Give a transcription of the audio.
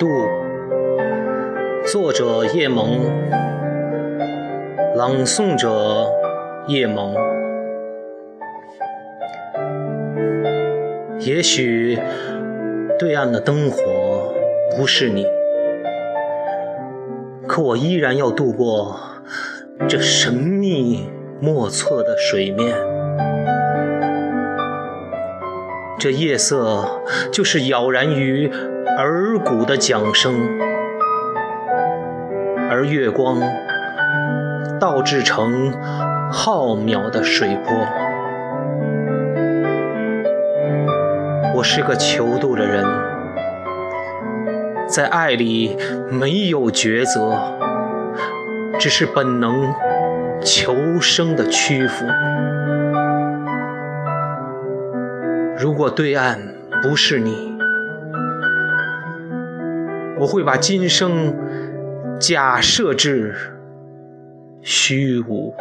渡作者叶萌，朗诵者叶萌。也许对岸的灯火不是你，可我依然要渡过这神秘莫测的水面。这夜色就是杳然于耳鼓的桨声。而月光倒置成浩渺的水波。我是个求渡的人，在爱里没有抉择，只是本能求生的屈服。如果对岸不是你，我会把今生。假设至虚无。